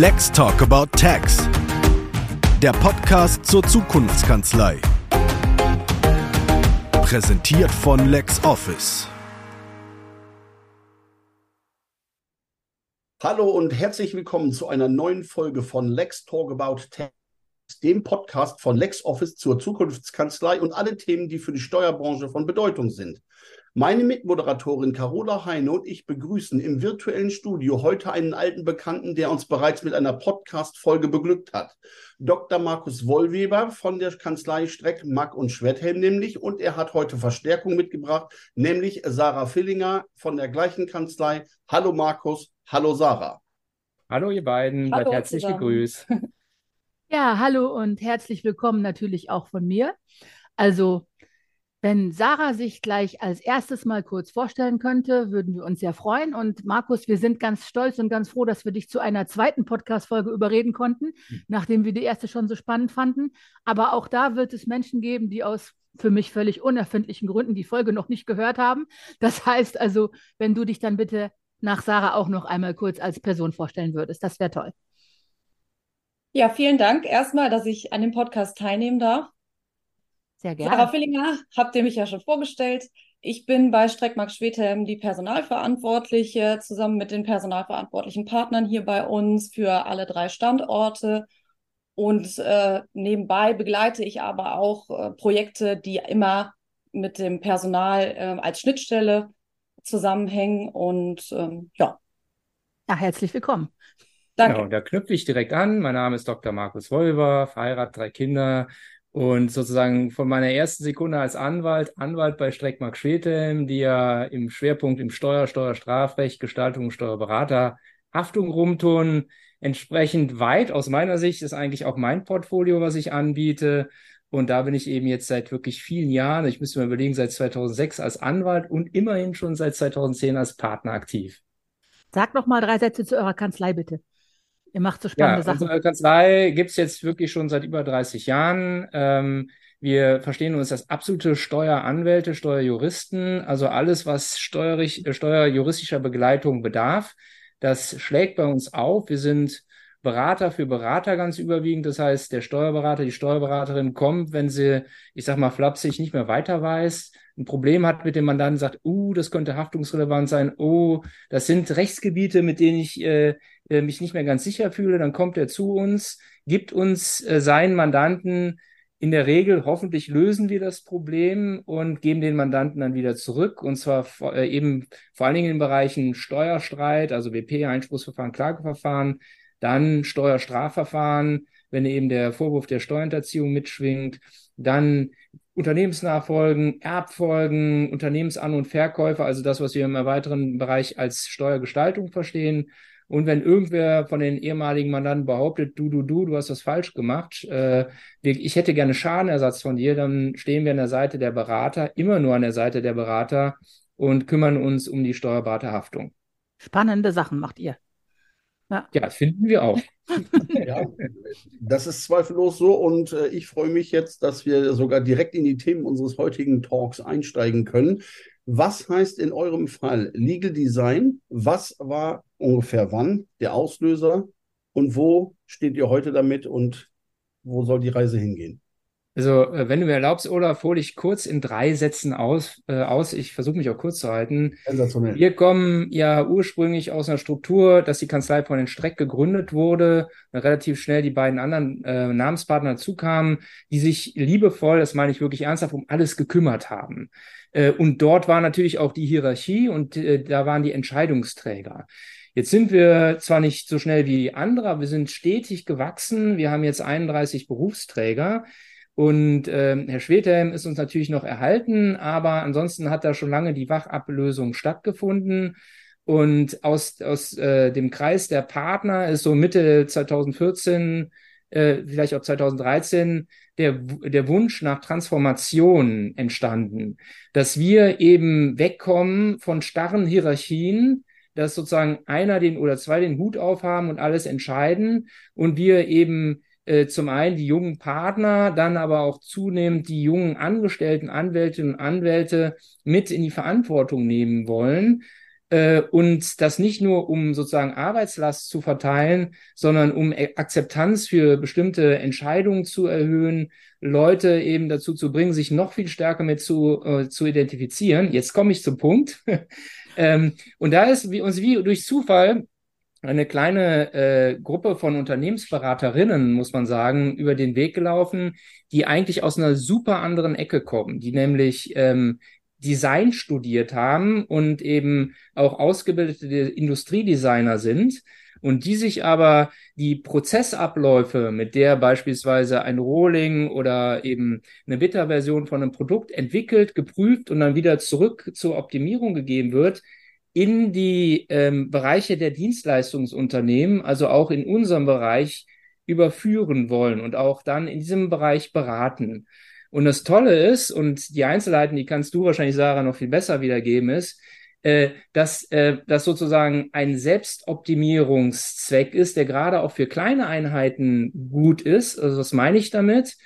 Let's Talk About Tax. Der Podcast zur Zukunftskanzlei. Präsentiert von LexOffice. Hallo und herzlich willkommen zu einer neuen Folge von Lex Talk About Tax, dem Podcast von LexOffice zur Zukunftskanzlei und alle Themen, die für die Steuerbranche von Bedeutung sind. Meine Mitmoderatorin Carola Heine und ich begrüßen im virtuellen Studio heute einen alten Bekannten, der uns bereits mit einer Podcast-Folge beglückt hat. Dr. Markus Wollweber von der Kanzlei Streck, Mack und Schwerthelm nämlich. Und er hat heute Verstärkung mitgebracht, nämlich Sarah Fillinger von der gleichen Kanzlei. Hallo Markus, hallo Sarah. Hallo ihr beiden, hallo, seid herzlich zusammen. gegrüßt. Ja, hallo und herzlich willkommen natürlich auch von mir. Also wenn Sarah sich gleich als erstes mal kurz vorstellen könnte, würden wir uns sehr freuen. Und Markus, wir sind ganz stolz und ganz froh, dass wir dich zu einer zweiten Podcast-Folge überreden konnten, mhm. nachdem wir die erste schon so spannend fanden. Aber auch da wird es Menschen geben, die aus für mich völlig unerfindlichen Gründen die Folge noch nicht gehört haben. Das heißt also, wenn du dich dann bitte nach Sarah auch noch einmal kurz als Person vorstellen würdest, das wäre toll. Ja, vielen Dank erstmal, dass ich an dem Podcast teilnehmen darf. Sehr gerne. Sarah Fillinger, habt ihr mich ja schon vorgestellt. Ich bin bei Streckmark Schwedhelm die Personalverantwortliche, zusammen mit den personalverantwortlichen Partnern hier bei uns für alle drei Standorte. Und äh, nebenbei begleite ich aber auch äh, Projekte, die immer mit dem Personal äh, als Schnittstelle zusammenhängen. Und ähm, ja. Ja, herzlich willkommen. Danke. Genau, da knüpfe ich direkt an. Mein Name ist Dr. Markus Wolver, verheiratet, drei Kinder, und sozusagen von meiner ersten Sekunde als Anwalt, Anwalt bei Streckmark Schwedhelm, die ja im Schwerpunkt im Steuer, Steuerstrafrecht, Gestaltung, Steuerberater, Haftung rumtun, entsprechend weit aus meiner Sicht ist eigentlich auch mein Portfolio, was ich anbiete. Und da bin ich eben jetzt seit wirklich vielen Jahren, ich müsste mir überlegen, seit 2006 als Anwalt und immerhin schon seit 2010 als Partner aktiv. Sag noch mal drei Sätze zu eurer Kanzlei, bitte. Ihr macht so spannende ja, Sachen. Unsere Kanzlei gibt es jetzt wirklich schon seit über 30 Jahren. Ähm, wir verstehen uns als absolute Steueranwälte, Steuerjuristen, also alles, was steuerlich, äh, steuerjuristischer Begleitung bedarf. Das schlägt bei uns auf. Wir sind Berater für Berater ganz überwiegend. Das heißt, der Steuerberater, die Steuerberaterin kommt, wenn sie, ich sag mal flapsig, nicht mehr weiter weiß, ein Problem hat mit dem Mandanten, sagt, uh, das könnte haftungsrelevant sein, oh, das sind Rechtsgebiete, mit denen ich äh, äh, mich nicht mehr ganz sicher fühle, dann kommt er zu uns, gibt uns äh, seinen Mandanten in der Regel, hoffentlich lösen wir das Problem und geben den Mandanten dann wieder zurück. Und zwar äh, eben vor allen Dingen in den Bereichen Steuerstreit, also WP, Einspruchsverfahren, Klageverfahren, dann Steuerstrafverfahren, wenn eben der Vorwurf der Steuerhinterziehung mitschwingt, dann Unternehmensnachfolgen, Erbfolgen, Unternehmensan- und Verkäufe, also das, was wir im erweiterten Bereich als Steuergestaltung verstehen. Und wenn irgendwer von den ehemaligen Mandanten behauptet, du, du, du, du hast was falsch gemacht, äh, ich hätte gerne Schadenersatz von dir, dann stehen wir an der Seite der Berater, immer nur an der Seite der Berater und kümmern uns um die Steuerberaterhaftung. Spannende Sachen macht ihr. Ja, ja finden wir auch. ja, das ist zweifellos so und äh, ich freue mich jetzt, dass wir sogar direkt in die Themen unseres heutigen Talks einsteigen können. Was heißt in eurem Fall Legal Design? Was war ungefähr wann der Auslöser und wo steht ihr heute damit und wo soll die Reise hingehen? Also, äh, wenn du mir erlaubst, Olaf, hole ich kurz in drei Sätzen aus. Äh, aus. Ich versuche mich auch kurz zu halten. Wir kommen ja ursprünglich aus einer Struktur, dass die Kanzlei von den Streck gegründet wurde, relativ schnell die beiden anderen äh, Namenspartner dazukamen, die sich liebevoll, das meine ich wirklich ernsthaft, um alles gekümmert haben. Äh, und dort war natürlich auch die Hierarchie und äh, da waren die Entscheidungsträger. Jetzt sind wir zwar nicht so schnell wie andere, aber wir sind stetig gewachsen. Wir haben jetzt 31 Berufsträger. Und äh, Herr Schwedhelm ist uns natürlich noch erhalten, aber ansonsten hat da schon lange die Wachablösung stattgefunden. Und aus, aus äh, dem Kreis der Partner ist so Mitte 2014, äh, vielleicht auch 2013, der, der Wunsch nach Transformation entstanden, dass wir eben wegkommen von starren Hierarchien, dass sozusagen einer den oder zwei den Hut aufhaben und alles entscheiden und wir eben äh, zum einen die jungen Partner, dann aber auch zunehmend die jungen Angestellten, Anwältinnen und Anwälte mit in die Verantwortung nehmen wollen. äh, und das nicht nur, um sozusagen Arbeitslast zu verteilen, sondern um Akzeptanz für bestimmte Entscheidungen zu erhöhen, Leute eben dazu zu bringen, sich noch viel stärker mit zu, äh, zu identifizieren. Jetzt komme ich zum Punkt. ähm, und da ist wie, uns wie durch Zufall eine kleine äh, Gruppe von Unternehmensberaterinnen, muss man sagen, über den Weg gelaufen, die eigentlich aus einer super anderen Ecke kommen, die nämlich ähm, Design studiert haben und eben auch ausgebildete Industriedesigner sind und die sich aber die Prozessabläufe, mit der beispielsweise ein Rolling oder eben eine Beta-Version von einem Produkt entwickelt, geprüft und dann wieder zurück zur Optimierung gegeben wird, in die ähm, Bereiche der Dienstleistungsunternehmen, also auch in unserem Bereich, überführen wollen und auch dann in diesem Bereich beraten. Und das Tolle ist, und die Einzelheiten, die kannst du wahrscheinlich, Sarah, noch viel besser wiedergeben, ist, äh, dass äh, das sozusagen ein Selbstoptimierungszweck ist, der gerade auch für kleine Einheiten gut ist. Also was meine ich damit?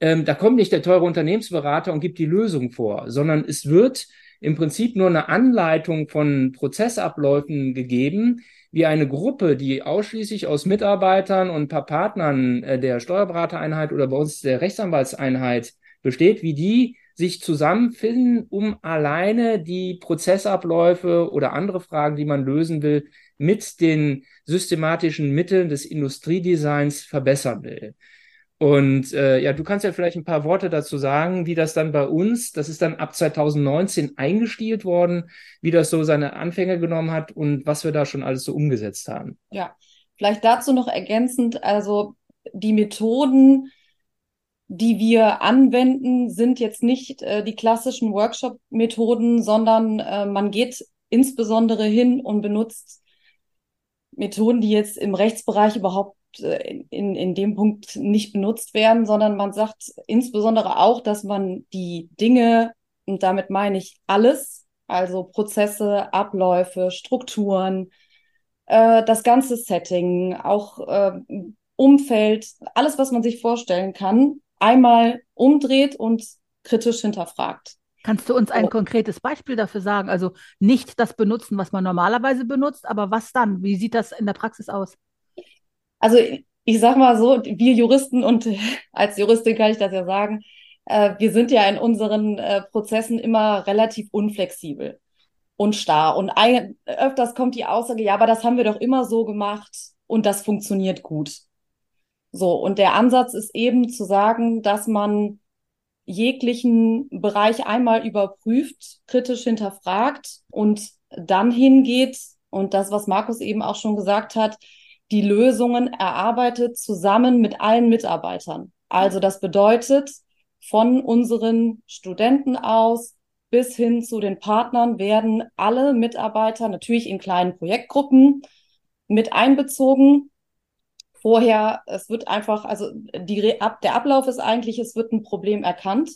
Ähm, da kommt nicht der teure Unternehmensberater und gibt die Lösung vor, sondern es wird im Prinzip nur eine Anleitung von Prozessabläufen gegeben, wie eine Gruppe, die ausschließlich aus Mitarbeitern und ein paar Partnern äh, der Steuerberatereinheit oder bei uns der Rechtsanwaltseinheit besteht, wie die sich zusammenfinden, um alleine die Prozessabläufe oder andere Fragen, die man lösen will, mit den systematischen Mitteln des Industriedesigns verbessern will. Und äh, ja, du kannst ja vielleicht ein paar Worte dazu sagen, wie das dann bei uns, das ist dann ab 2019 eingestielt worden, wie das so seine Anfänge genommen hat und was wir da schon alles so umgesetzt haben. Ja, vielleicht dazu noch ergänzend, also die Methoden, die wir anwenden, sind jetzt nicht äh, die klassischen Workshop-Methoden, sondern äh, man geht insbesondere hin und benutzt Methoden, die jetzt im Rechtsbereich überhaupt in, in dem Punkt nicht benutzt werden, sondern man sagt insbesondere auch, dass man die Dinge, und damit meine ich alles, also Prozesse, Abläufe, Strukturen, äh, das ganze Setting, auch äh, Umfeld, alles, was man sich vorstellen kann, einmal umdreht und kritisch hinterfragt. Kannst du uns ein konkretes Beispiel dafür sagen? Also nicht das benutzen, was man normalerweise benutzt, aber was dann? Wie sieht das in der Praxis aus? Also ich sag mal so, wir Juristen und als Juristin kann ich das ja sagen, äh, wir sind ja in unseren äh, Prozessen immer relativ unflexibel und starr. Und ein, öfters kommt die Aussage, ja, aber das haben wir doch immer so gemacht und das funktioniert gut. So, und der Ansatz ist eben zu sagen, dass man jeglichen Bereich einmal überprüft, kritisch hinterfragt und dann hingeht und das, was Markus eben auch schon gesagt hat, die Lösungen erarbeitet zusammen mit allen Mitarbeitern. Also das bedeutet, von unseren Studenten aus bis hin zu den Partnern werden alle Mitarbeiter natürlich in kleinen Projektgruppen mit einbezogen. Vorher, es wird einfach, also die, der Ablauf ist eigentlich, es wird ein Problem erkannt.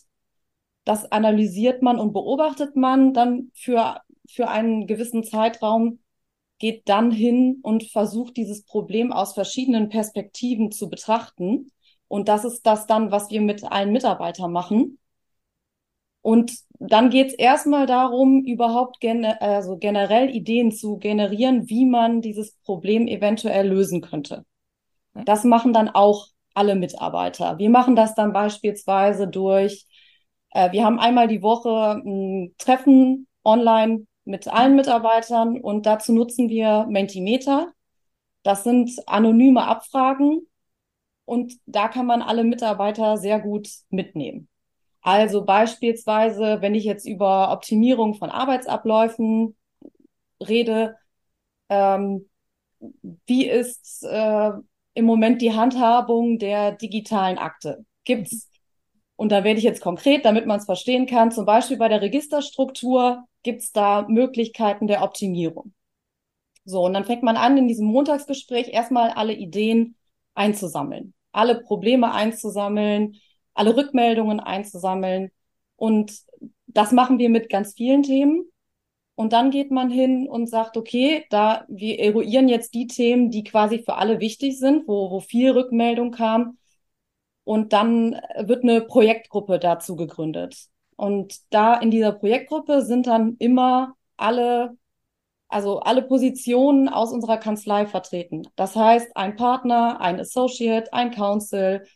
Das analysiert man und beobachtet man dann für, für einen gewissen Zeitraum geht dann hin und versucht, dieses Problem aus verschiedenen Perspektiven zu betrachten. Und das ist das dann, was wir mit allen Mitarbeitern machen. Und dann geht es erstmal darum, überhaupt gen also generell Ideen zu generieren, wie man dieses Problem eventuell lösen könnte. Das machen dann auch alle Mitarbeiter. Wir machen das dann beispielsweise durch, äh, wir haben einmal die Woche ein Treffen online mit allen Mitarbeitern und dazu nutzen wir Mentimeter. Das sind anonyme Abfragen und da kann man alle Mitarbeiter sehr gut mitnehmen. Also beispielsweise, wenn ich jetzt über Optimierung von Arbeitsabläufen rede, ähm, wie ist äh, im Moment die Handhabung der digitalen Akte? Gibt's und da werde ich jetzt konkret, damit man es verstehen kann, zum Beispiel bei der Registerstruktur gibt es da Möglichkeiten der Optimierung. So, und dann fängt man an, in diesem Montagsgespräch erstmal alle Ideen einzusammeln, alle Probleme einzusammeln, alle Rückmeldungen einzusammeln. Und das machen wir mit ganz vielen Themen. Und dann geht man hin und sagt, okay, da wir eruieren jetzt die Themen, die quasi für alle wichtig sind, wo, wo viel Rückmeldung kam. Und dann wird eine Projektgruppe dazu gegründet. Und da in dieser Projektgruppe sind dann immer alle also alle Positionen aus unserer Kanzlei vertreten. Das heißt, ein Partner, ein Associate, ein Counsel,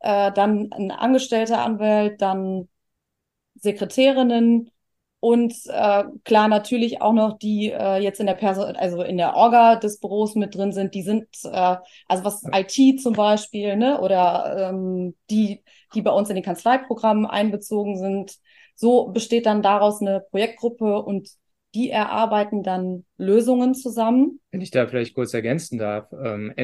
äh, dann ein angestellter Anwalt, dann Sekretärinnen und äh, klar natürlich auch noch die äh, jetzt in der Person, also in der Orga des Büros mit drin sind, die sind, äh, also was IT zum Beispiel, ne, oder ähm, die, die bei uns in den Kanzleiprogrammen einbezogen sind. So besteht dann daraus eine Projektgruppe und die erarbeiten dann Lösungen zusammen. Wenn ich da vielleicht kurz ergänzen darf. Ähm,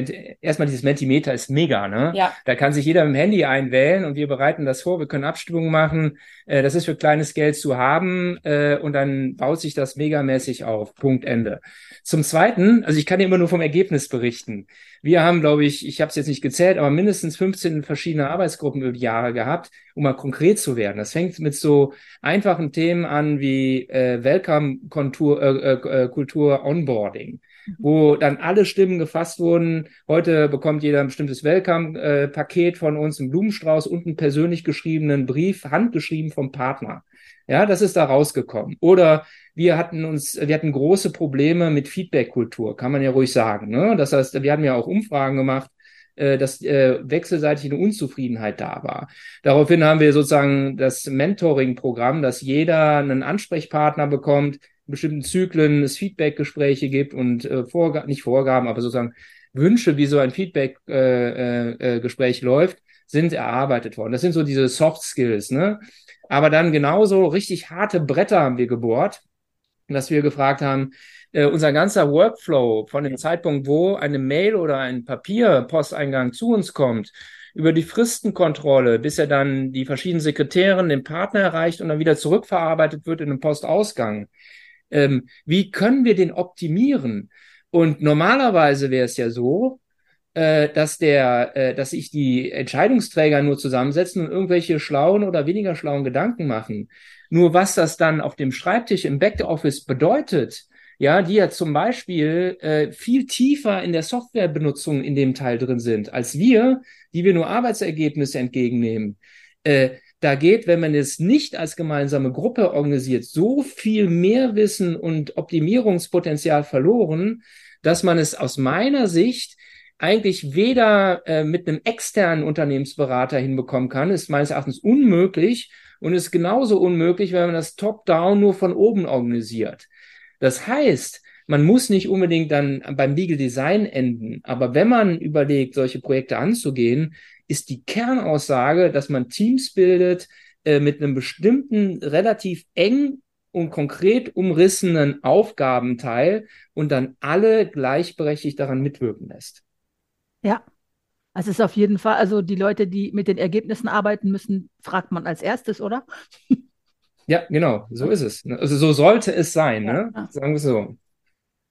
erstmal dieses Mentimeter ist mega, ne? Ja. Da kann sich jeder mit dem Handy einwählen und wir bereiten das vor, wir können Abstimmungen machen. Äh, das ist für kleines Geld zu haben äh, und dann baut sich das megamäßig auf. Punkt Ende. Zum Zweiten, also ich kann dir immer nur vom Ergebnis berichten. Wir haben, glaube ich, ich habe es jetzt nicht gezählt, aber mindestens 15 verschiedene Arbeitsgruppen über die Jahre gehabt, um mal konkret zu werden. Das fängt mit so einfachen Themen an wie äh, Welcome-Kultur äh, äh, Kultur Onboarding. Wo dann alle Stimmen gefasst wurden. Heute bekommt jeder ein bestimmtes Welcome-Paket von uns, einen Blumenstrauß und einen persönlich geschriebenen Brief, handgeschrieben vom Partner. Ja, das ist da rausgekommen. Oder wir hatten uns, wir hatten große Probleme mit Feedback-Kultur, kann man ja ruhig sagen. Ne? Das heißt, wir haben ja auch Umfragen gemacht, äh, dass äh, wechselseitig eine Unzufriedenheit da war. Daraufhin haben wir sozusagen das Mentoring-Programm, dass jeder einen Ansprechpartner bekommt, bestimmten Zyklen es Feedback-Gespräche gibt und äh, Vorgaben, nicht Vorgaben, aber sozusagen Wünsche, wie so ein Feedback-Gespräch äh, äh, läuft, sind erarbeitet worden. Das sind so diese Soft Skills, ne? Aber dann genauso richtig harte Bretter haben wir gebohrt, dass wir gefragt haben, äh, unser ganzer Workflow von dem Zeitpunkt, wo eine Mail oder ein Papierposteingang zu uns kommt, über die Fristenkontrolle, bis er dann die verschiedenen Sekretären den Partner erreicht und dann wieder zurückverarbeitet wird in den Postausgang. Ähm, wie können wir den optimieren? Und normalerweise wäre es ja so, äh, dass der, äh, dass sich die Entscheidungsträger nur zusammensetzen und irgendwelche schlauen oder weniger schlauen Gedanken machen. Nur was das dann auf dem Schreibtisch im Backoffice bedeutet, ja, die ja zum Beispiel äh, viel tiefer in der Softwarebenutzung in dem Teil drin sind, als wir, die wir nur Arbeitsergebnisse entgegennehmen. Äh, da geht, wenn man es nicht als gemeinsame Gruppe organisiert, so viel mehr Wissen und Optimierungspotenzial verloren, dass man es aus meiner Sicht eigentlich weder äh, mit einem externen Unternehmensberater hinbekommen kann, ist meines Erachtens unmöglich und ist genauso unmöglich, wenn man das Top-Down nur von oben organisiert. Das heißt, man muss nicht unbedingt dann beim Legal Design enden, aber wenn man überlegt, solche Projekte anzugehen, ist die Kernaussage, dass man Teams bildet äh, mit einem bestimmten relativ eng und konkret umrissenen Aufgabenteil und dann alle gleichberechtigt daran mitwirken lässt. Ja, also es ist auf jeden Fall, also die Leute, die mit den Ergebnissen arbeiten müssen, fragt man als erstes, oder? Ja, genau, so ist es. Also so sollte es sein, ja, ne? Ja. Sagen wir so.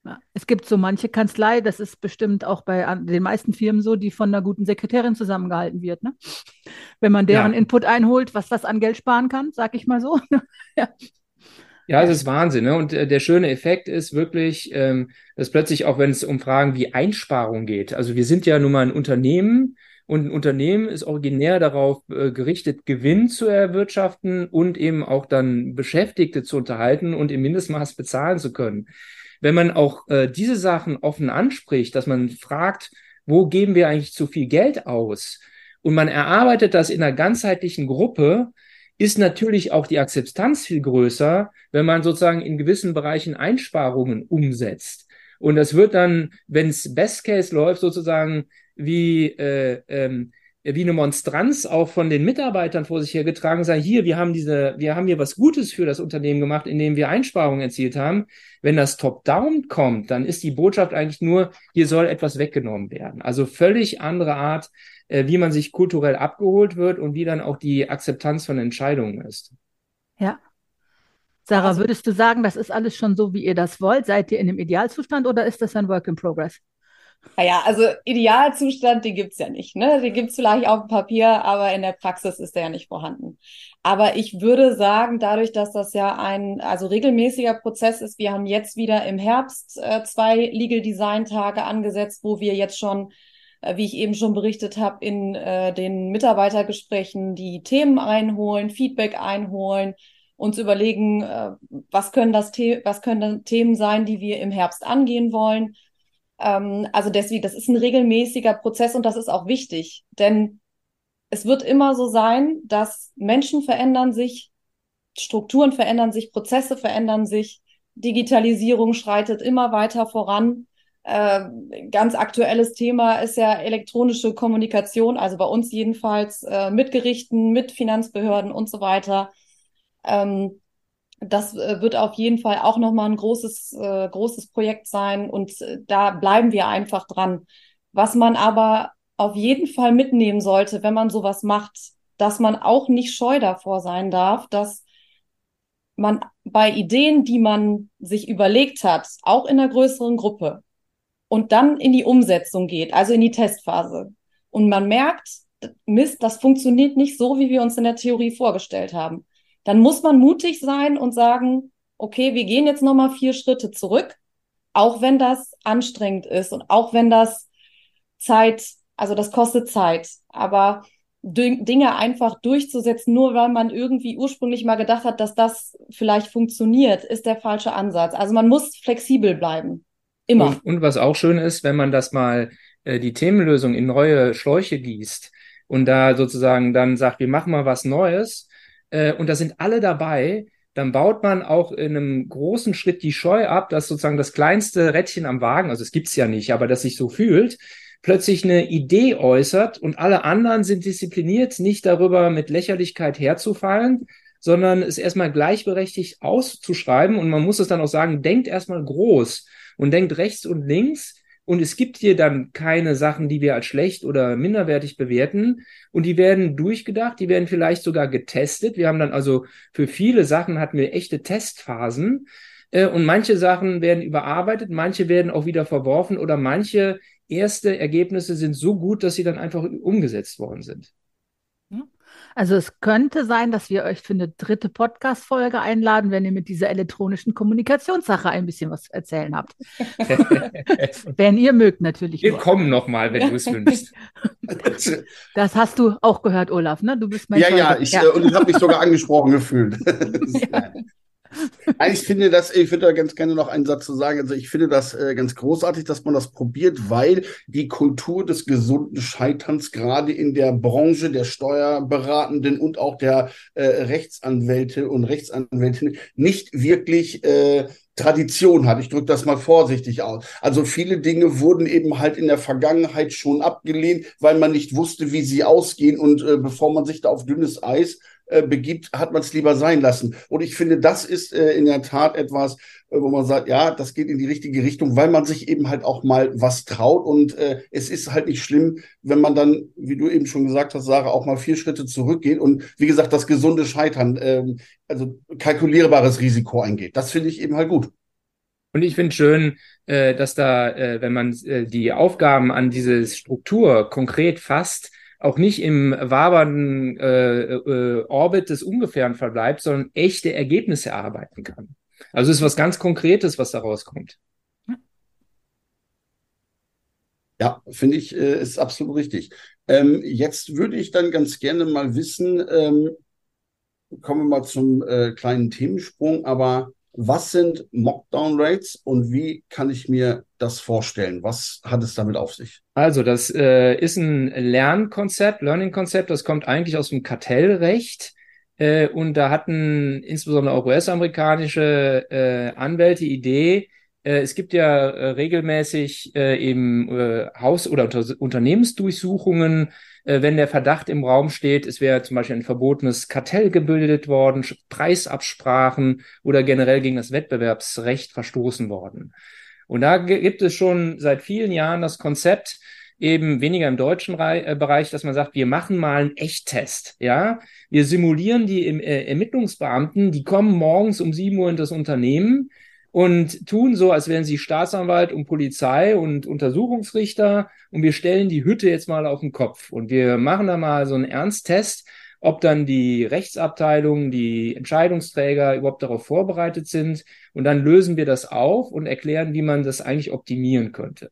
Ja. Es gibt so manche Kanzlei, das ist bestimmt auch bei den meisten Firmen so, die von einer guten Sekretärin zusammengehalten wird. Ne? Wenn man deren ja. Input einholt, was das an Geld sparen kann, sag ich mal so. ja. Ja, es ist Wahnsinn. Ne? Und äh, der schöne Effekt ist wirklich, ähm, dass plötzlich auch, wenn es um Fragen wie Einsparung geht, also wir sind ja nun mal ein Unternehmen und ein Unternehmen ist originär darauf äh, gerichtet, Gewinn zu erwirtschaften und eben auch dann Beschäftigte zu unterhalten und im Mindestmaß bezahlen zu können. Wenn man auch äh, diese Sachen offen anspricht, dass man fragt, wo geben wir eigentlich zu viel Geld aus? Und man erarbeitet das in einer ganzheitlichen Gruppe, ist natürlich auch die Akzeptanz viel größer, wenn man sozusagen in gewissen Bereichen Einsparungen umsetzt. Und das wird dann, wenn es Best Case läuft, sozusagen wie, äh, ähm, wie eine Monstranz auch von den Mitarbeitern vor sich hergetragen sein. Hier, wir haben diese, wir haben hier was Gutes für das Unternehmen gemacht, indem wir Einsparungen erzielt haben. Wenn das Top-Down kommt, dann ist die Botschaft eigentlich nur, hier soll etwas weggenommen werden. Also völlig andere Art äh, wie man sich kulturell abgeholt wird und wie dann auch die Akzeptanz von Entscheidungen ist. Ja. Sarah, also, würdest du sagen, das ist alles schon so, wie ihr das wollt? Seid ihr in einem Idealzustand oder ist das ein Work in Progress? Naja, also Idealzustand, den gibt es ja nicht. Ne? Den gibt es vielleicht auf dem Papier, aber in der Praxis ist der ja nicht vorhanden. Aber ich würde sagen, dadurch, dass das ja ein also regelmäßiger Prozess ist, wir haben jetzt wieder im Herbst äh, zwei Legal Design Tage angesetzt, wo wir jetzt schon äh, wie ich eben schon berichtet habe, in äh, den Mitarbeitergesprächen die Themen einholen, Feedback einholen uns überlegen, äh, was können das The was können Themen sein, die wir im Herbst angehen wollen. Ähm, also deswegen, das ist ein regelmäßiger Prozess und das ist auch wichtig, denn es wird immer so sein, dass Menschen verändern sich, Strukturen verändern sich, Prozesse verändern sich, Digitalisierung schreitet immer weiter voran. Äh, ganz aktuelles Thema ist ja elektronische Kommunikation, also bei uns jedenfalls äh, mit Gerichten, mit Finanzbehörden und so weiter. Ähm, das äh, wird auf jeden Fall auch nochmal ein großes, äh, großes Projekt sein und äh, da bleiben wir einfach dran. Was man aber auf jeden Fall mitnehmen sollte, wenn man sowas macht, dass man auch nicht scheu davor sein darf, dass man bei Ideen, die man sich überlegt hat, auch in einer größeren Gruppe und dann in die Umsetzung geht, also in die Testphase. Und man merkt, Mist, das funktioniert nicht so, wie wir uns in der Theorie vorgestellt haben. Dann muss man mutig sein und sagen, okay, wir gehen jetzt nochmal vier Schritte zurück, auch wenn das anstrengend ist und auch wenn das Zeit, also das kostet Zeit. Aber Dinge einfach durchzusetzen, nur weil man irgendwie ursprünglich mal gedacht hat, dass das vielleicht funktioniert, ist der falsche Ansatz. Also man muss flexibel bleiben. Immer. Und, und was auch schön ist, wenn man das mal äh, die Themenlösung in neue Schläuche gießt und da sozusagen dann sagt, wir machen mal was Neues äh, und da sind alle dabei, dann baut man auch in einem großen Schritt die Scheu ab, dass sozusagen das kleinste Rädchen am Wagen, also es gibt's ja nicht, aber dass sich so fühlt, plötzlich eine Idee äußert und alle anderen sind diszipliniert, nicht darüber mit Lächerlichkeit herzufallen, sondern es erstmal gleichberechtigt auszuschreiben. Und man muss es dann auch sagen, denkt erstmal groß und denkt rechts und links und es gibt hier dann keine Sachen, die wir als schlecht oder minderwertig bewerten und die werden durchgedacht, die werden vielleicht sogar getestet. Wir haben dann also für viele Sachen hatten wir echte Testphasen äh, und manche Sachen werden überarbeitet, manche werden auch wieder verworfen oder manche erste Ergebnisse sind so gut, dass sie dann einfach umgesetzt worden sind. Also es könnte sein, dass wir euch für eine dritte Podcast-Folge einladen, wenn ihr mit dieser elektronischen Kommunikationssache ein bisschen was zu erzählen habt. wenn ihr mögt, natürlich. Wir nur. kommen nochmal, wenn du es wünschst. Das hast du auch gehört, Olaf, ne? Du bist mein Ja, ja, ich, ja. Äh, und ich habe mich sogar angesprochen gefühlt. Ja. Ich finde das, ich würde da ganz gerne noch einen Satz zu sagen. Also ich finde das äh, ganz großartig, dass man das probiert, weil die Kultur des gesunden Scheiterns gerade in der Branche der Steuerberatenden und auch der äh, Rechtsanwälte und Rechtsanwältinnen nicht wirklich äh, Tradition hat. Ich drücke das mal vorsichtig aus. Also viele Dinge wurden eben halt in der Vergangenheit schon abgelehnt, weil man nicht wusste, wie sie ausgehen. Und äh, bevor man sich da auf dünnes Eis äh, begibt, hat man es lieber sein lassen. Und ich finde, das ist äh, in der Tat etwas, äh, wo man sagt, ja, das geht in die richtige Richtung, weil man sich eben halt auch mal was traut. Und äh, es ist halt nicht schlimm, wenn man dann, wie du eben schon gesagt hast, Sarah, auch mal vier Schritte zurückgeht und wie gesagt, das gesunde Scheitern, äh, also kalkulierbares Risiko eingeht. Das finde ich eben halt gut. Und ich finde schön, äh, dass da, wenn man die Aufgaben an diese Struktur konkret fasst, auch nicht im wabernden äh, äh, Orbit des Ungefähren verbleibt, sondern echte Ergebnisse erarbeiten kann. Also es ist was ganz Konkretes, was da rauskommt. Ja, finde ich, äh, ist absolut richtig. Ähm, jetzt würde ich dann ganz gerne mal wissen, ähm, kommen wir mal zum äh, kleinen Themensprung, aber was sind Mockdown Rates und wie kann ich mir das vorstellen? Was hat es damit auf sich? Also, das äh, ist ein Lernkonzept, Learning-Konzept, das kommt eigentlich aus dem Kartellrecht. Äh, und da hatten insbesondere auch US-amerikanische äh, Anwälte Idee, äh, es gibt ja äh, regelmäßig äh, eben äh, Haus- oder Unter Unternehmensdurchsuchungen äh, wenn der Verdacht im Raum steht, es wäre zum Beispiel ein verbotenes Kartell gebildet worden, Preisabsprachen oder generell gegen das Wettbewerbsrecht verstoßen worden. Und da gibt es schon seit vielen Jahren das Konzept, eben weniger im deutschen äh, Bereich, dass man sagt, wir machen mal einen Echttest, ja. Wir simulieren die äh, Ermittlungsbeamten, die kommen morgens um sieben Uhr in das Unternehmen, und tun so, als wären sie Staatsanwalt und Polizei und Untersuchungsrichter und wir stellen die Hütte jetzt mal auf den Kopf und wir machen da mal so einen Ernsttest, ob dann die Rechtsabteilung, die Entscheidungsträger überhaupt darauf vorbereitet sind und dann lösen wir das auf und erklären, wie man das eigentlich optimieren könnte.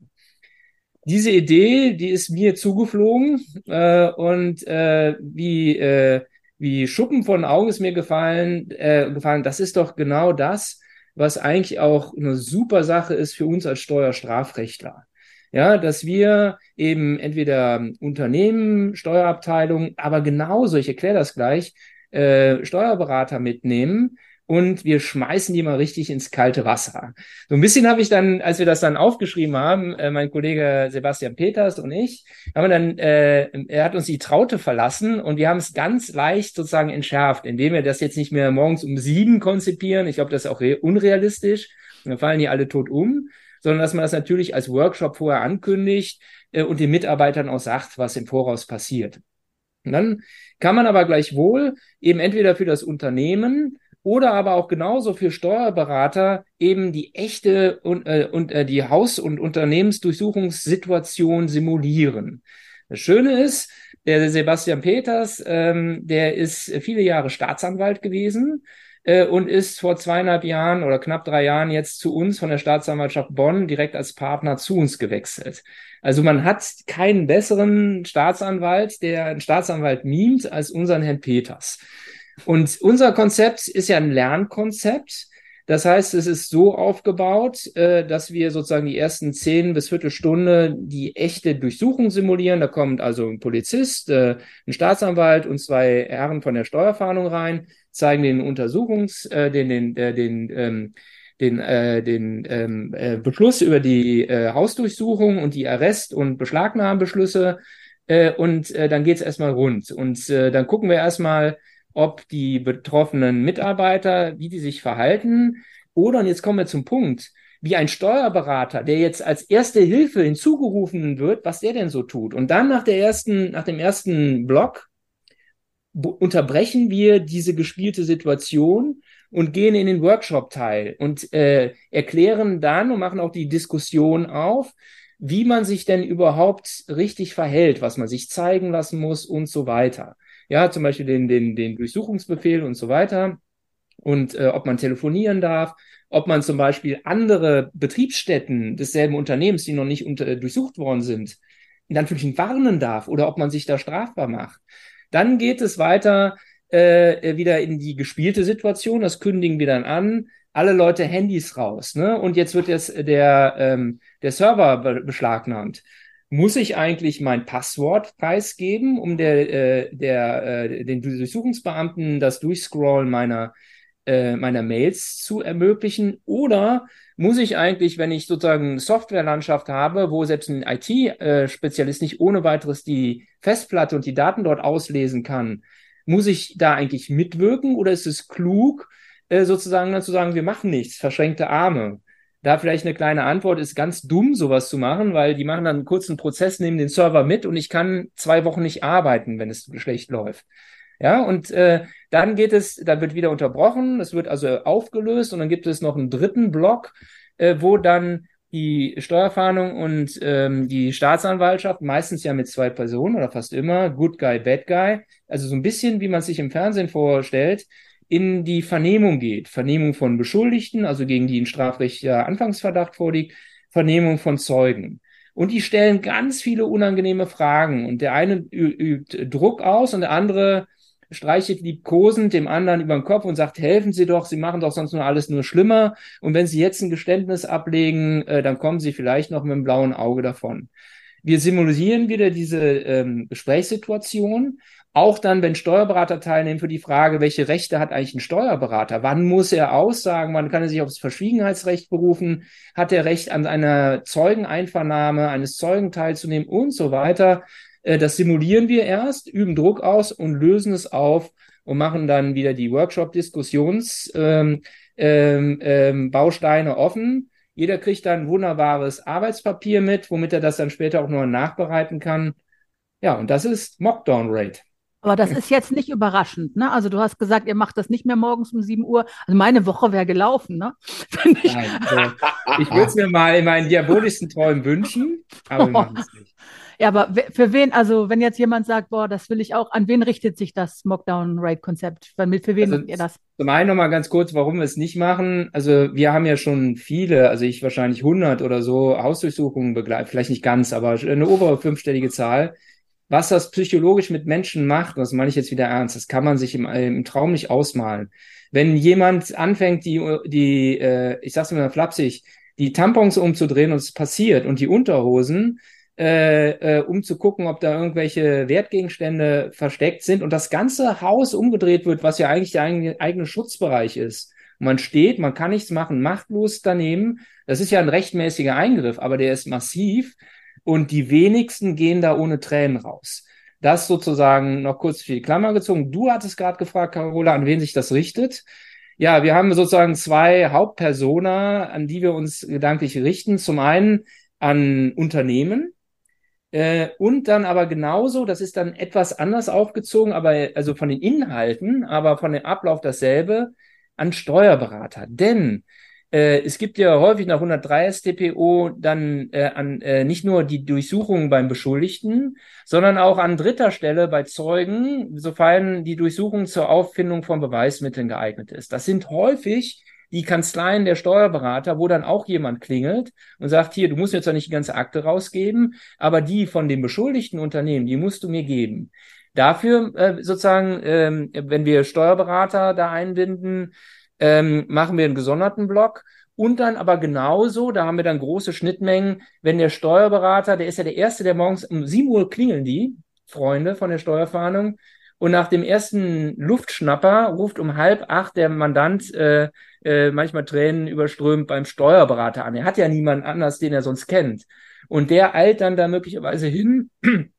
Diese Idee, die ist mir zugeflogen äh, und äh, wie äh, wie Schuppen von Augen ist mir gefallen, äh, gefallen. Das ist doch genau das, was eigentlich auch eine super Sache ist für uns als Steuerstrafrechtler. Ja, dass wir eben entweder Unternehmen, Steuerabteilung, aber genauso, ich erkläre das gleich, äh, Steuerberater mitnehmen, und wir schmeißen die mal richtig ins kalte Wasser. So ein bisschen habe ich dann, als wir das dann aufgeschrieben haben, äh, mein Kollege Sebastian Peters und ich, haben dann, äh, er hat uns die Traute verlassen und wir haben es ganz leicht sozusagen entschärft, indem wir das jetzt nicht mehr morgens um sieben konzipieren. Ich glaube, das ist auch unrealistisch. Dann fallen die alle tot um, sondern dass man das natürlich als Workshop vorher ankündigt äh, und den Mitarbeitern auch sagt, was im Voraus passiert. Und dann kann man aber gleichwohl eben entweder für das Unternehmen oder aber auch genauso für Steuerberater eben die echte und, äh, und äh, die Haus- und Unternehmensdurchsuchungssituation simulieren. Das Schöne ist, der Sebastian Peters, ähm, der ist viele Jahre Staatsanwalt gewesen äh, und ist vor zweieinhalb Jahren oder knapp drei Jahren jetzt zu uns von der Staatsanwaltschaft Bonn direkt als Partner zu uns gewechselt. Also man hat keinen besseren Staatsanwalt, der einen Staatsanwalt mimt, als unseren Herrn Peters. Und unser Konzept ist ja ein Lernkonzept. Das heißt, es ist so aufgebaut, äh, dass wir sozusagen die ersten zehn bis Viertelstunde die echte Durchsuchung simulieren. Da kommt also ein Polizist, äh, ein Staatsanwalt und zwei Herren von der Steuerfahndung rein, zeigen den Untersuchungs, äh, den, den, den, ähm, den, äh, den ähm, äh, Beschluss über die Hausdurchsuchung und die Arrest- und Beschlagnahmebeschlüsse. Und äh, dann geht's erstmal rund. Und dann gucken wir erstmal, ob die betroffenen Mitarbeiter, wie die sich verhalten. Oder, und jetzt kommen wir zum Punkt, wie ein Steuerberater, der jetzt als erste Hilfe hinzugerufen wird, was der denn so tut. Und dann nach der ersten, nach dem ersten Block unterbrechen wir diese gespielte Situation und gehen in den Workshop-Teil und äh, erklären dann und machen auch die Diskussion auf, wie man sich denn überhaupt richtig verhält, was man sich zeigen lassen muss und so weiter ja, zum Beispiel den, den, den Durchsuchungsbefehl und so weiter und äh, ob man telefonieren darf, ob man zum Beispiel andere Betriebsstätten desselben Unternehmens, die noch nicht unter, äh, durchsucht worden sind, in Anführungsstrichen warnen darf oder ob man sich da strafbar macht. Dann geht es weiter äh, wieder in die gespielte Situation, das kündigen wir dann an, alle Leute Handys raus, ne? Und jetzt wird jetzt der, ähm, der Server be beschlagnahmt muss ich eigentlich mein Passwort preisgeben, um der, äh, der, äh, den Durchsuchungsbeamten das Durchscrollen meiner, äh, meiner Mails zu ermöglichen? Oder muss ich eigentlich, wenn ich sozusagen Softwarelandschaft habe, wo selbst ein IT-Spezialist nicht ohne weiteres die Festplatte und die Daten dort auslesen kann, muss ich da eigentlich mitwirken oder ist es klug, äh, sozusagen dann zu sagen, wir machen nichts, verschränkte Arme? Da vielleicht eine kleine Antwort ist ganz dumm, sowas zu machen, weil die machen dann einen kurzen Prozess, nehmen den Server mit und ich kann zwei Wochen nicht arbeiten, wenn es schlecht läuft. Ja, und äh, dann geht es, dann wird wieder unterbrochen, es wird also aufgelöst und dann gibt es noch einen dritten Block, äh, wo dann die Steuerfahndung und ähm, die Staatsanwaltschaft, meistens ja mit zwei Personen oder fast immer, Good Guy, Bad Guy, also so ein bisschen, wie man sich im Fernsehen vorstellt, in die Vernehmung geht. Vernehmung von Beschuldigten, also gegen die ein strafrechtlicher Anfangsverdacht vorliegt, Vernehmung von Zeugen. Und die stellen ganz viele unangenehme Fragen. Und der eine übt Druck aus und der andere streichelt liebkosend dem anderen über den Kopf und sagt, helfen Sie doch, Sie machen doch sonst nur alles nur schlimmer. Und wenn Sie jetzt ein Geständnis ablegen, äh, dann kommen Sie vielleicht noch mit dem blauen Auge davon. Wir simulieren wieder diese ähm, Gesprächssituation auch dann, wenn Steuerberater teilnehmen, für die Frage, welche Rechte hat eigentlich ein Steuerberater? Wann muss er aussagen? Wann kann er sich aufs Verschwiegenheitsrecht berufen? Hat er Recht an einer Zeugeneinvernahme, eines Zeugen teilzunehmen und so weiter? Äh, das simulieren wir erst, üben Druck aus und lösen es auf und machen dann wieder die Workshop-Diskussionsbausteine ähm, ähm, ähm, offen. Jeder kriegt dann wunderbares Arbeitspapier mit, womit er das dann später auch noch nachbereiten kann. Ja, und das ist Mockdown Rate. Aber das ist jetzt nicht überraschend, ne? Also du hast gesagt, ihr macht das nicht mehr morgens um 7 Uhr. Also meine Woche wäre gelaufen, ne? ich Nein, also, ich würde es mir mal in meinen diabolischsten Träumen wünschen, aber wir machen es nicht. Ja, aber für wen, also wenn jetzt jemand sagt, boah, das will ich auch, an wen richtet sich das Mockdown-Rate-Konzept? Für wen also, ihr das? Zum einen nochmal ganz kurz, warum wir es nicht machen. Also wir haben ja schon viele, also ich wahrscheinlich 100 oder so Hausdurchsuchungen begleitet, vielleicht nicht ganz, aber eine obere fünfstellige Zahl was das psychologisch mit Menschen macht, das meine ich jetzt wieder ernst, das kann man sich im, im Traum nicht ausmalen. Wenn jemand anfängt, die, die äh, ich sag's mal flapsig, die Tampons umzudrehen und es passiert und die Unterhosen, äh, äh, um zu gucken, ob da irgendwelche Wertgegenstände versteckt sind und das ganze Haus umgedreht wird, was ja eigentlich der eigene, eigene Schutzbereich ist. Man steht, man kann nichts machen, machtlos daneben. Das ist ja ein rechtmäßiger Eingriff, aber der ist massiv und die wenigsten gehen da ohne Tränen raus. Das sozusagen noch kurz für die Klammer gezogen. Du hattest gerade gefragt, Carola, an wen sich das richtet. Ja, wir haben sozusagen zwei Hauptpersona, an die wir uns gedanklich richten. Zum einen an Unternehmen, äh, und dann aber genauso, das ist dann etwas anders aufgezogen, aber also von den Inhalten, aber von dem Ablauf dasselbe, an Steuerberater. Denn äh, es gibt ja häufig nach 103 StPO dann äh, an, äh, nicht nur die Durchsuchungen beim Beschuldigten, sondern auch an dritter Stelle bei Zeugen, sofern die Durchsuchung zur Auffindung von Beweismitteln geeignet ist. Das sind häufig die Kanzleien der Steuerberater, wo dann auch jemand klingelt und sagt, hier, du musst jetzt zwar nicht die ganze Akte rausgeben, aber die von dem beschuldigten Unternehmen, die musst du mir geben. Dafür äh, sozusagen, ähm, wenn wir Steuerberater da einbinden, ähm, machen wir einen gesonderten Block. Und dann aber genauso, da haben wir dann große Schnittmengen, wenn der Steuerberater, der ist ja der Erste, der morgens um 7 Uhr klingeln die, Freunde von der Steuerfahndung, und nach dem ersten Luftschnapper ruft um halb acht der Mandant äh, äh, manchmal Tränen überströmt beim Steuerberater an. Er hat ja niemanden anders, den er sonst kennt. Und der eilt dann da möglicherweise hin,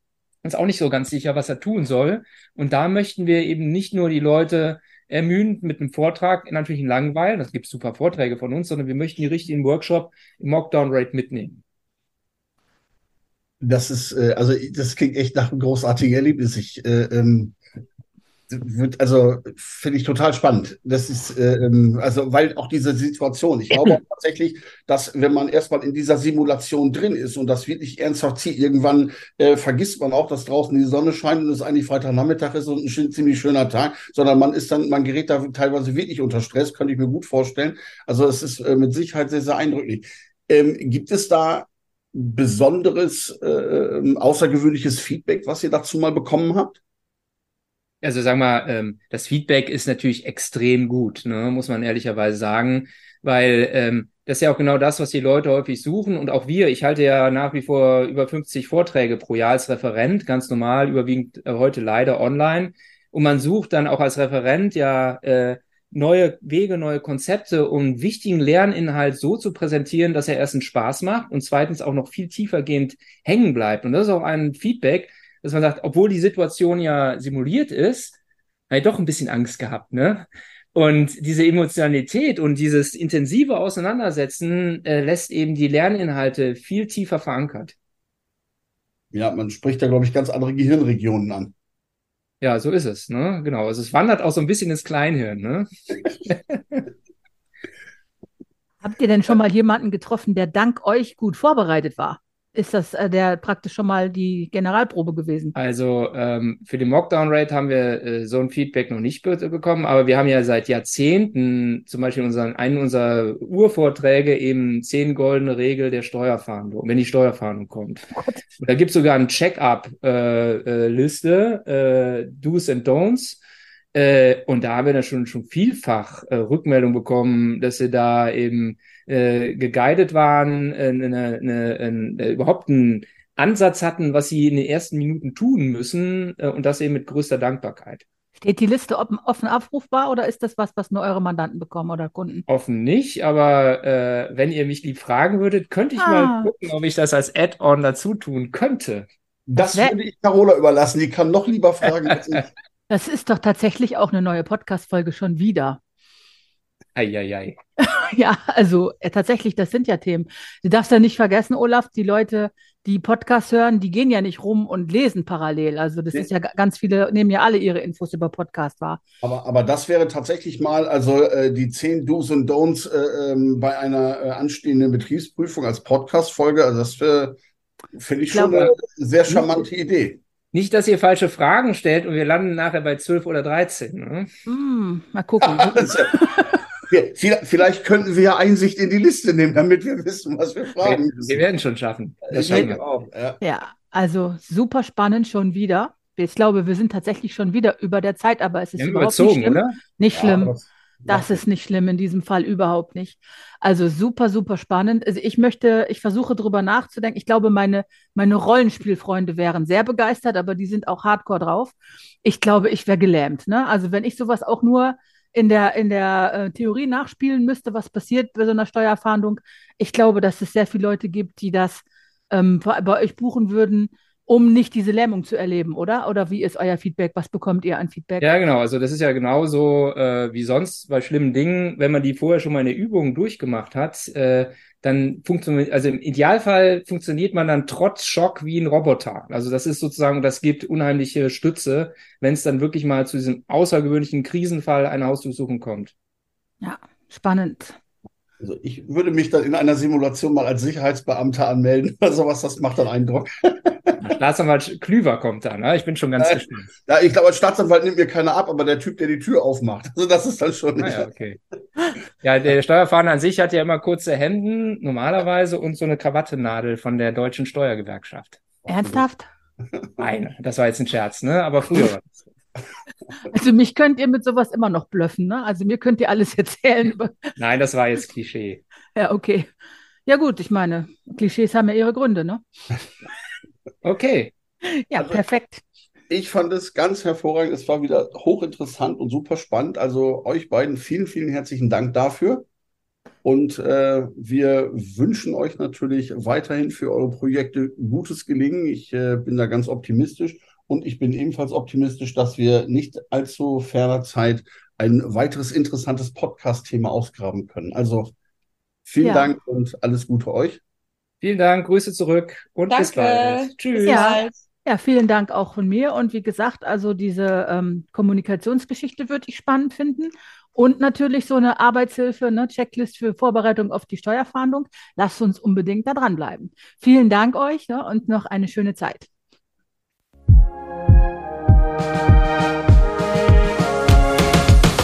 ist auch nicht so ganz sicher, was er tun soll. Und da möchten wir eben nicht nur die Leute ermühen mit einem Vortrag, natürlich einen Langweil, das gibt super Vorträge von uns, sondern wir möchten die richtigen Workshop im Mockdown-Rate mitnehmen. Das ist, äh, also das klingt echt nach einem großartigen Erlebnis. Ich äh, ähm, wird, also finde ich total spannend. Das ist, äh, ähm, also, weil auch diese Situation, ich glaube tatsächlich, dass wenn man erstmal in dieser Simulation drin ist und das wirklich ernsthaft zieht, irgendwann äh, vergisst man auch, dass draußen die Sonne scheint und es eigentlich Freitagnachmittag ist und ein schön, ziemlich schöner Tag, sondern man ist dann, man gerät da teilweise wirklich unter Stress, könnte ich mir gut vorstellen. Also es ist äh, mit Sicherheit sehr, sehr eindrücklich. Ähm, gibt es da besonderes, äh, ähm, außergewöhnliches Feedback, was ihr dazu mal bekommen habt? Also sag mal, ähm, das Feedback ist natürlich extrem gut, ne, muss man ehrlicherweise sagen, weil ähm, das ist ja auch genau das, was die Leute häufig suchen und auch wir. Ich halte ja nach wie vor über 50 Vorträge pro Jahr als Referent, ganz normal, überwiegend äh, heute leider online. Und man sucht dann auch als Referent ja äh, neue Wege, neue Konzepte, um wichtigen Lerninhalt so zu präsentieren, dass er erstens Spaß macht und zweitens auch noch viel tiefergehend hängen bleibt. Und das ist auch ein Feedback, dass man sagt, obwohl die Situation ja simuliert ist, habe ich doch ein bisschen Angst gehabt, ne? Und diese Emotionalität und dieses intensive Auseinandersetzen äh, lässt eben die Lerninhalte viel tiefer verankert. Ja, man spricht da, glaube ich, ganz andere Gehirnregionen an. Ja, so ist es, ne? Genau. Also es wandert auch so ein bisschen ins Kleinhirn, ne? Habt ihr denn schon mal jemanden getroffen, der dank euch gut vorbereitet war? Ist das äh, der praktisch schon mal die Generalprobe gewesen? Also ähm, für den Mockdown-Rate haben wir äh, so ein Feedback noch nicht be bekommen, aber wir haben ja seit Jahrzehnten zum Beispiel unseren, einen unserer Urvorträge eben zehn goldene Regel der Steuerfahndung, wenn die Steuerfahndung kommt. Oh da gibt es sogar eine Check-up-Liste, äh, äh, Do's and Don'ts. Äh, und da haben wir dann schon, schon vielfach äh, Rückmeldung bekommen, dass sie da eben äh, geguided waren, äh, eine, eine, eine, überhaupt einen Ansatz hatten, was sie in den ersten Minuten tun müssen äh, und das eben mit größter Dankbarkeit. Steht die Liste offen, offen abrufbar oder ist das was, was nur eure Mandanten bekommen oder Kunden? Offen nicht, aber äh, wenn ihr mich lieb fragen würdet, könnte ich ah. mal gucken, ob ich das als Add-on dazu tun könnte. Das, das würde ich Carola überlassen. Die kann noch lieber fragen als ich. Das ist doch tatsächlich auch eine neue Podcast-Folge schon wieder. Eieiei. ja, also äh, tatsächlich, das sind ja Themen. Du darfst ja nicht vergessen, Olaf, die Leute, die Podcasts hören, die gehen ja nicht rum und lesen parallel. Also das nee. ist ja ganz viele, nehmen ja alle ihre Infos über Podcast wahr. Aber, aber das wäre tatsächlich mal, also äh, die zehn Do's und Don'ts äh, ähm, bei einer äh, anstehenden Betriebsprüfung als Podcast-Folge. Also das finde ich, ich schon glaube, eine sehr charmante Idee. Nicht, dass ihr falsche Fragen stellt und wir landen nachher bei 12 oder 13. Ne? Mm, mal gucken. Vielleicht könnten wir ja Einsicht in die Liste nehmen, damit wir wissen, was wir fragen müssen. Wir werden schon schaffen. Das schaffen wir auch. Ja. ja. Also super spannend schon wieder. Ich glaube, wir sind tatsächlich schon wieder über der Zeit, aber es ist haben überhaupt überzogen, nicht schlimm. oder? Nicht schlimm. das, Das ist nicht schlimm in diesem Fall überhaupt nicht. Also super, super spannend. Also ich möchte, ich versuche drüber nachzudenken. Ich glaube, meine, meine Rollenspielfreunde wären sehr begeistert, aber die sind auch hardcore drauf. Ich glaube, ich wäre gelähmt. Ne? Also wenn ich sowas auch nur in der, in der äh, Theorie nachspielen müsste, was passiert bei so einer Steuerfahndung, ich glaube, dass es sehr viele Leute gibt, die das ähm, bei bei euch buchen würden, um nicht diese Lähmung zu erleben, oder? Oder wie ist euer Feedback? Was bekommt ihr an Feedback? Ja, genau. Also das ist ja genauso äh, wie sonst bei schlimmen Dingen, wenn man die vorher schon mal eine Übung durchgemacht hat, äh, dann funktioniert, also im Idealfall funktioniert man dann trotz Schock wie ein Roboter. Also das ist sozusagen, das gibt unheimliche Stütze, wenn es dann wirklich mal zu diesem außergewöhnlichen Krisenfall einer Hausdurchsuchung kommt. Ja, spannend. Also ich würde mich dann in einer Simulation mal als Sicherheitsbeamter anmelden oder sowas. Das macht dann Eindruck. Staatsanwalt Klüver kommt da, ne? Ich bin schon ganz Äh, gespannt. Ja, ich glaube, als Staatsanwalt nimmt mir keiner ab, aber der Typ, der die Tür aufmacht. Also das ist dann schon Ah, nicht. ja, okay. Ja, der Steuerfahnder an sich hat ja immer kurze Hemden, normalerweise, und so eine Krawattennadel von der deutschen Steuergewerkschaft. Ernsthaft? Nein, das war jetzt ein Scherz, ne? Aber früher war das. So. Also mich könnt ihr mit sowas immer noch blöffen, ne? Also mir könnt ihr alles erzählen. Nein, das war jetzt Klischee. Ja, okay. Ja gut, ich meine, Klischees haben ja ihre Gründe, ne? Okay. Ja, Also- perfekt. Ich fand es ganz hervorragend. Es war wieder hochinteressant und super spannend. Also euch beiden vielen, vielen herzlichen Dank dafür. Und äh, wir wünschen euch natürlich weiterhin für eure Projekte gutes Gelingen. Ich äh, bin da ganz optimistisch und ich bin ebenfalls optimistisch, dass wir nicht allzu ferner Zeit ein weiteres interessantes Podcast-Thema ausgraben können. Also vielen Ja. Dank und alles Gute euch. Vielen Dank, Grüße zurück und bis Danke. bald. Tschüss. Ja. Ja, vielen Dank auch von mir. Und wie gesagt, also diese ähm, Kommunikationsgeschichte würde ich spannend finden. Und natürlich so eine Arbeitshilfe, eine Checklist für Vorbereitung auf die Steuerfahndung. Lasst uns unbedingt da dranbleiben. Vielen Dank euch ne, und noch eine schöne Zeit.